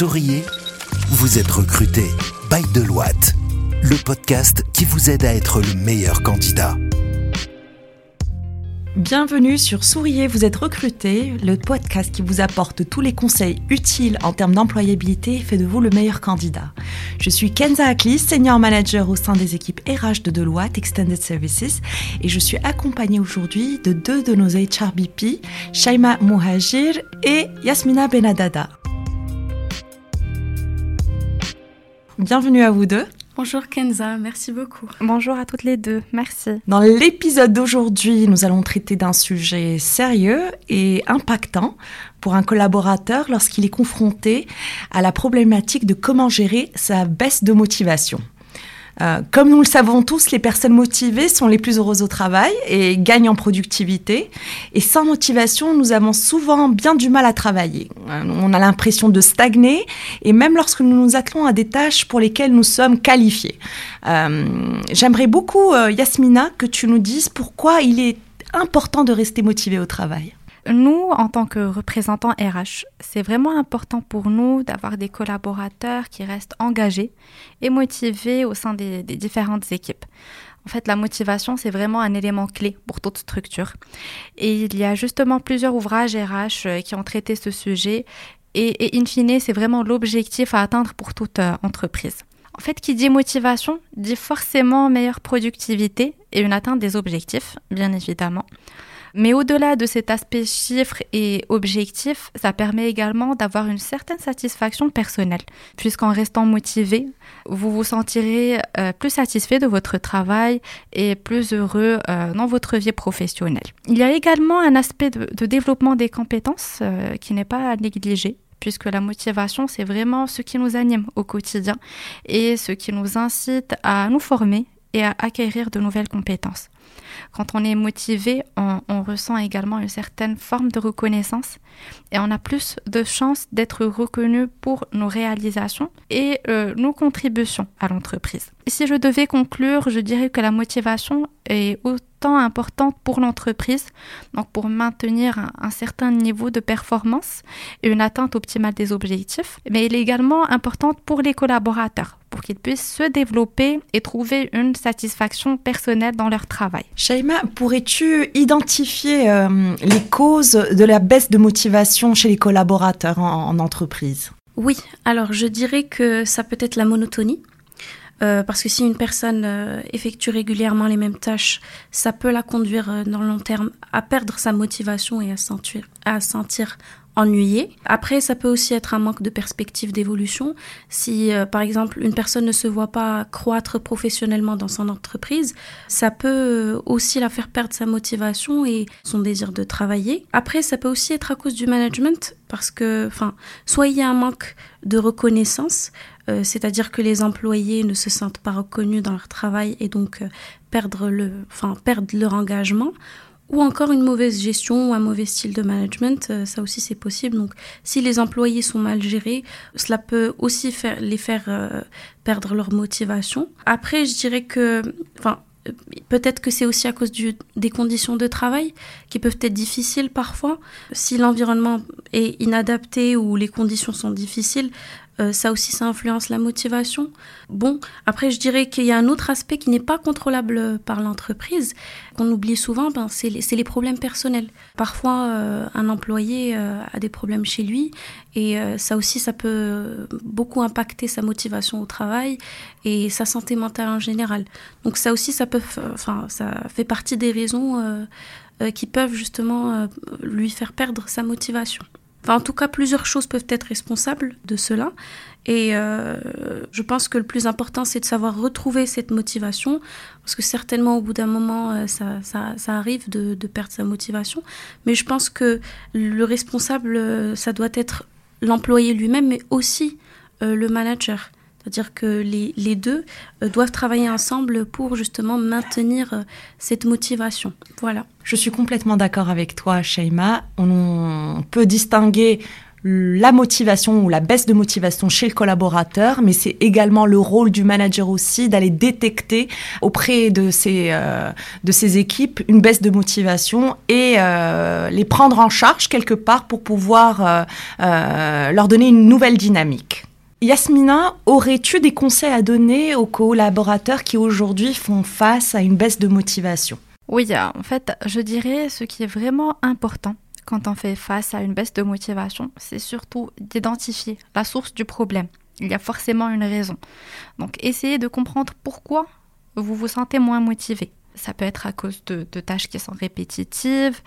Souriez, vous êtes recruté by Deloitte, le podcast qui vous aide à être le meilleur candidat. Bienvenue sur Souriez, vous êtes recruté, le podcast qui vous apporte tous les conseils utiles en termes d'employabilité et fait de vous le meilleur candidat. Je suis Kenza Aklis, senior manager au sein des équipes RH de Deloitte Extended Services et je suis accompagnée aujourd'hui de deux de nos HRBP, Shaima Mouhajir et Yasmina Benadada. Bienvenue à vous deux. Bonjour Kenza, merci beaucoup. Bonjour à toutes les deux, merci. Dans l'épisode d'aujourd'hui, nous allons traiter d'un sujet sérieux et impactant pour un collaborateur lorsqu'il est confronté à la problématique de comment gérer sa baisse de motivation. Euh, comme nous le savons tous, les personnes motivées sont les plus heureuses au travail et gagnent en productivité. Et sans motivation, nous avons souvent bien du mal à travailler. Euh, on a l'impression de stagner et même lorsque nous nous attelons à des tâches pour lesquelles nous sommes qualifiés. Euh, j'aimerais beaucoup, Yasmina, que tu nous dises pourquoi il est important de rester motivé au travail. Nous, en tant que représentants RH, c'est vraiment important pour nous d'avoir des collaborateurs qui restent engagés et motivés au sein des, différentes équipes. En fait, la motivation, c'est vraiment un élément clé pour toute structure. Et il y a justement plusieurs ouvrages RH euh, qui ont traité ce sujet. Et, in fine, c'est vraiment l'objectif à atteindre pour toute euh, entreprise. En fait, qui dit motivation dit forcément meilleure productivité et une atteinte des objectifs, bien évidemment. Mais au-delà de cet aspect chiffre et objectif, ça permet également d'avoir une certaine satisfaction personnelle, puisqu'en restant motivé, vous vous sentirez euh, plus satisfait de votre travail et plus heureux euh, dans votre vie professionnelle. Il y a également un aspect de, développement des compétences euh, qui n'est pas à négliger puisque la motivation, c'est vraiment ce qui nous anime au quotidien et ce qui nous incite à nous former et à acquérir de nouvelles compétences. Quand on est motivé, on, ressent également une certaine forme de reconnaissance et on a plus de chances d'être reconnu pour nos réalisations et euh, nos contributions à l'entreprise. Si je devais conclure, je dirais que la motivation est autant importante pour l'entreprise, donc pour maintenir un, un, certain niveau de performance et une atteinte optimale des objectifs, mais elle est également importante pour les collaborateurs pour qu'ils puissent se développer et trouver une satisfaction personnelle dans leur travail. Shaima, pourrais-tu identifier euh, les causes de la baisse de motivation chez les collaborateurs en, entreprise? Oui, alors je dirais que ça peut être la monotonie. Euh, parce que si une personne euh, effectue régulièrement les mêmes tâches, ça peut la conduire dans le long terme à perdre sa motivation et à sentir, à sentir ennuyé. Après, ça peut aussi être un manque de perspective d'évolution. Si, euh, par exemple, une personne ne se voit pas croître professionnellement dans son entreprise, ça peut euh, aussi la faire perdre sa motivation et son désir de travailler. Après, ça peut aussi être à cause du management, parce que, enfin, soit il y a un manque de reconnaissance, euh, c'est-à-dire que les employés ne se sentent pas reconnus dans leur travail et donc perdre le, leur engagement ou encore une mauvaise gestion ou un mauvais style de management, euh, ça aussi c'est possible. Donc si les employés sont mal gérés, cela peut aussi faire, les faire euh, perdre leur motivation. Après, je dirais que, enfin, Peut-être que c'est aussi à cause du, des conditions de travail qui peuvent être difficiles parfois. Si l'environnement est inadapté ou les conditions sont difficiles, euh, ça aussi, ça influence la motivation. Bon, après, je dirais qu'il y a un autre aspect qui n'est pas contrôlable par l'entreprise, qu'on oublie souvent, ben, c'est les, problèmes personnels. Parfois, euh, un employé euh, a des problèmes chez lui et ça aussi, ça peut beaucoup impacter sa motivation au travail et sa santé mentale en général. Donc ça aussi, ça peut, enfin, ça fait partie des raisons qui peuvent justement lui faire perdre sa motivation en tout cas, plusieurs choses peuvent être responsables de cela. Et euh, je pense que le plus important, c'est de savoir retrouver cette motivation, parce que certainement, au bout d'un moment, euh, ça, arrive de, de, perdre sa motivation. Mais je pense que le responsable, euh, ça doit être l'employé lui-même, mais aussi le manager. C'est-à-dire que les, les deux euh, doivent travailler ensemble pour justement maintenir euh, cette motivation. Voilà. Je suis complètement d'accord avec toi, Sheima. On peut distinguer la motivation ou la baisse de motivation chez le collaborateur, mais c'est également le rôle du manager aussi d'aller détecter auprès de ses, euh, de ses équipes une baisse de motivation et euh, les prendre en charge quelque part pour pouvoir leur donner une nouvelle dynamique. Yasmina, aurais-tu des conseils à donner aux collaborateurs qui aujourd'hui font face à une baisse de motivation? Oui, en fait, je dirais ce qui est vraiment important quand on fait face à une baisse de motivation, c'est surtout d'identifier la source du problème. Il y a forcément une raison. Donc essayez de comprendre pourquoi vous vous sentez moins motivé. Ça peut être à cause de, tâches qui sont répétitives,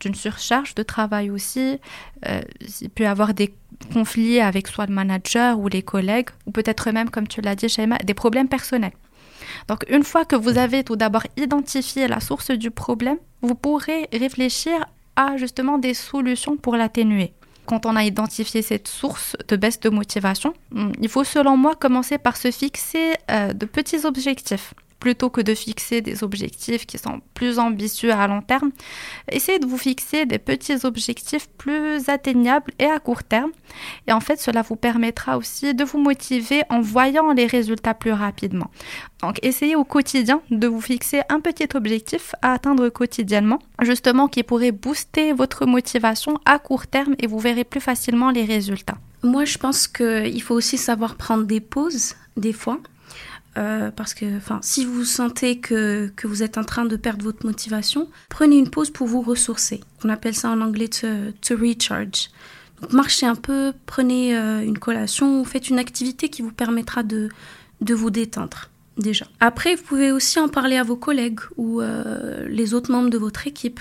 d'une surcharge de travail aussi. Euh, il peut y avoir des conflits avec soit le manager ou les collègues, ou peut-être même, comme tu l'as dit, Shaima, des problèmes personnels. Donc une fois que vous avez tout d'abord identifié la source du problème, vous pourrez réfléchir justement des solutions pour l'atténuer. Quand on a identifié cette source de baisse de motivation, hmm, il faut selon moi commencer par se fixer euh, de petits objectifs plutôt que de fixer des objectifs qui sont plus ambitieux à long terme, essayez de vous fixer des petits objectifs plus atteignables et à court terme. Et en fait, cela vous permettra aussi de vous motiver en voyant les résultats plus rapidement. Donc, essayez au quotidien de vous fixer un petit objectif à atteindre quotidiennement, justement qui pourrait booster votre motivation à court terme et vous verrez plus facilement les résultats. Moi, je pense qu'il faut aussi savoir prendre des pauses des fois. Euh, parce que si vous sentez que, que, vous êtes en train de perdre votre motivation, prenez une pause pour vous ressourcer. On appelle ça en anglais to, recharge. Donc marchez un peu, prenez euh, une collation, faites une activité qui vous permettra de, de vous détendre déjà. Après, vous pouvez aussi en parler à vos collègues ou euh, les autres membres de votre équipe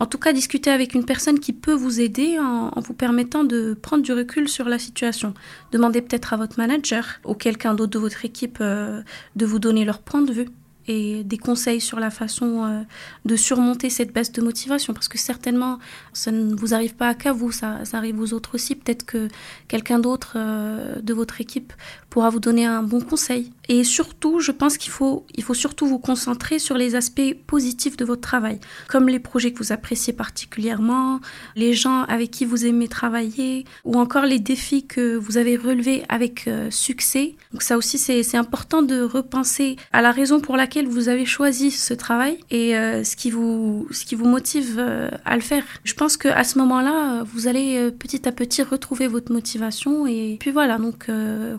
en tout cas discuter avec une personne qui peut vous aider en, vous permettant de prendre du recul sur la situation. Demandez peut-être à votre manager ou quelqu'un d'autre de votre équipe euh, de vous donner leur point de vue et des conseils sur la façon euh, de surmonter cette baisse de motivation parce que certainement ça ne vous arrive pas qu'à vous, ça, arrive aux autres aussi. Peut-être que quelqu'un d'autre euh, de votre équipe pourra vous donner un bon conseil. Et surtout, je pense qu'il faut, il faut surtout vous concentrer sur les aspects positifs de votre travail, comme les projets que vous appréciez particulièrement, les gens avec qui vous aimez travailler, ou encore les défis que vous avez relevés avec euh, succès. Donc ça aussi, c'est important de repenser à la raison pour laquelle vous avez choisi ce travail et euh, ce, qui vous, ce qui vous motive euh, à le faire. Je pense qu'à ce moment-là, vous allez petit à petit retrouver votre motivation et puis voilà, donc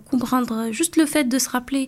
comprendre juste le fait de se rappeler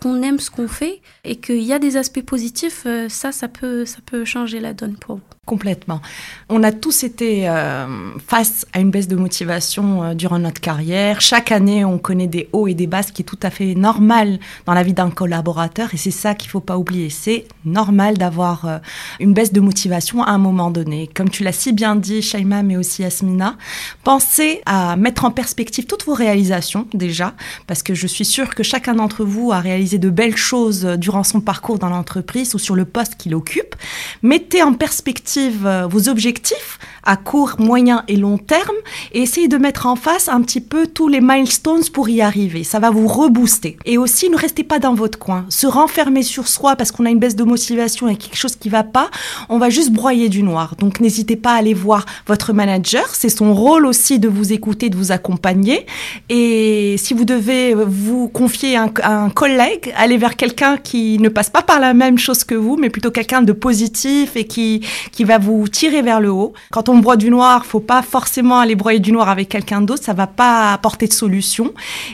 qu'on aime ce qu'on fait et qu'il y a des aspects positifs, euh, ça, ça peut, ça peut changer la donne pour vous. Complètement. On a tous été euh, face à une baisse de motivation euh, durant notre carrière. Chaque année, on connaît des hauts et des bas, ce qui est tout à fait normal dans la vie d'un collaborateur. Et c'est ça qu'il faut pas oublier. C'est normal d'avoir une baisse de motivation à un moment donné. Comme tu l'as si bien dit, Shaima, mais aussi Yasmina, pensez à mettre en perspective toutes vos réalisations déjà, parce que je suis sûre que chacun d'entre vous a réalisé de belles choses durant son parcours dans l'entreprise ou sur le poste qu'il occupe. Mettez en perspective euh, vos objectifs à court, moyen et long terme et essayez de mettre en face un petit peu tous les milestones pour y arriver. Ça va vous rebooster. Et aussi, ne restez pas dans votre coin. Se renfermer sur soi parce qu'on a une baisse de motivation et quelque chose qui va pas, on va juste broyer du noir. Donc n'hésitez pas à aller voir votre manager. C'est son rôle aussi de vous écouter, de vous accompagner. Et si vous devez vous confier à un collègue, aller vers quelqu'un qui ne passe pas par la même chose que vous, mais plutôt quelqu'un de positif et qui, qui va vous tirer vers le haut. Quand on broie du noir, faut pas forcément aller broyer du noir avec quelqu'un d'autre, ça va pas apporter de solution.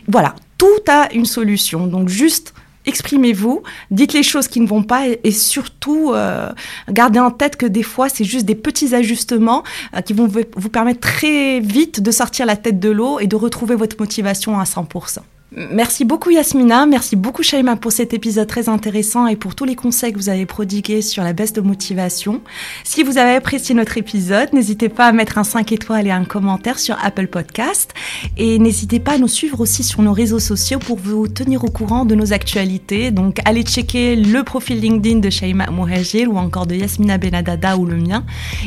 Voilà, tout a une solution. Donc juste exprimez-vous, dites les choses qui ne vont pas et, surtout euh, gardez en tête que des fois c'est juste des petits ajustements euh, qui vont vous permettre très vite de sortir la tête de l'eau et de retrouver votre motivation à 100%. Merci beaucoup Yasmina, merci beaucoup Shaima pour cet épisode très intéressant et pour tous les conseils que vous avez prodigués sur la baisse de motivation. Si vous avez apprécié notre épisode, n'hésitez pas à mettre un 5 étoiles et un commentaire sur Apple Podcast et n'hésitez pas à nous suivre aussi sur nos réseaux sociaux pour vous tenir au courant de nos actualités. Donc allez checker le profil LinkedIn de Shaima Mouhajir ou encore de Yasmina Benadada ou le mien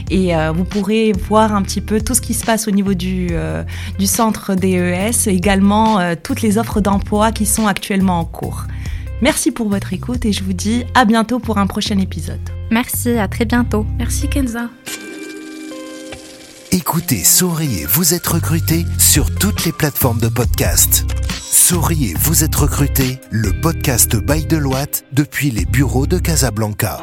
et euh, vous pourrez voir un petit peu tout ce qui se passe au niveau du, euh, du centre DES, également euh, toutes les offres d'emploi qui sont actuellement en cours. Merci pour votre écoute et je vous dis à bientôt pour un prochain épisode. Merci, à très bientôt. Merci Kenza. Écoutez Souriez, vous êtes recruté sur toutes les plateformes de podcast. Souriez, vous êtes recruté, le podcast Bail de Loite depuis les bureaux de Casablanca.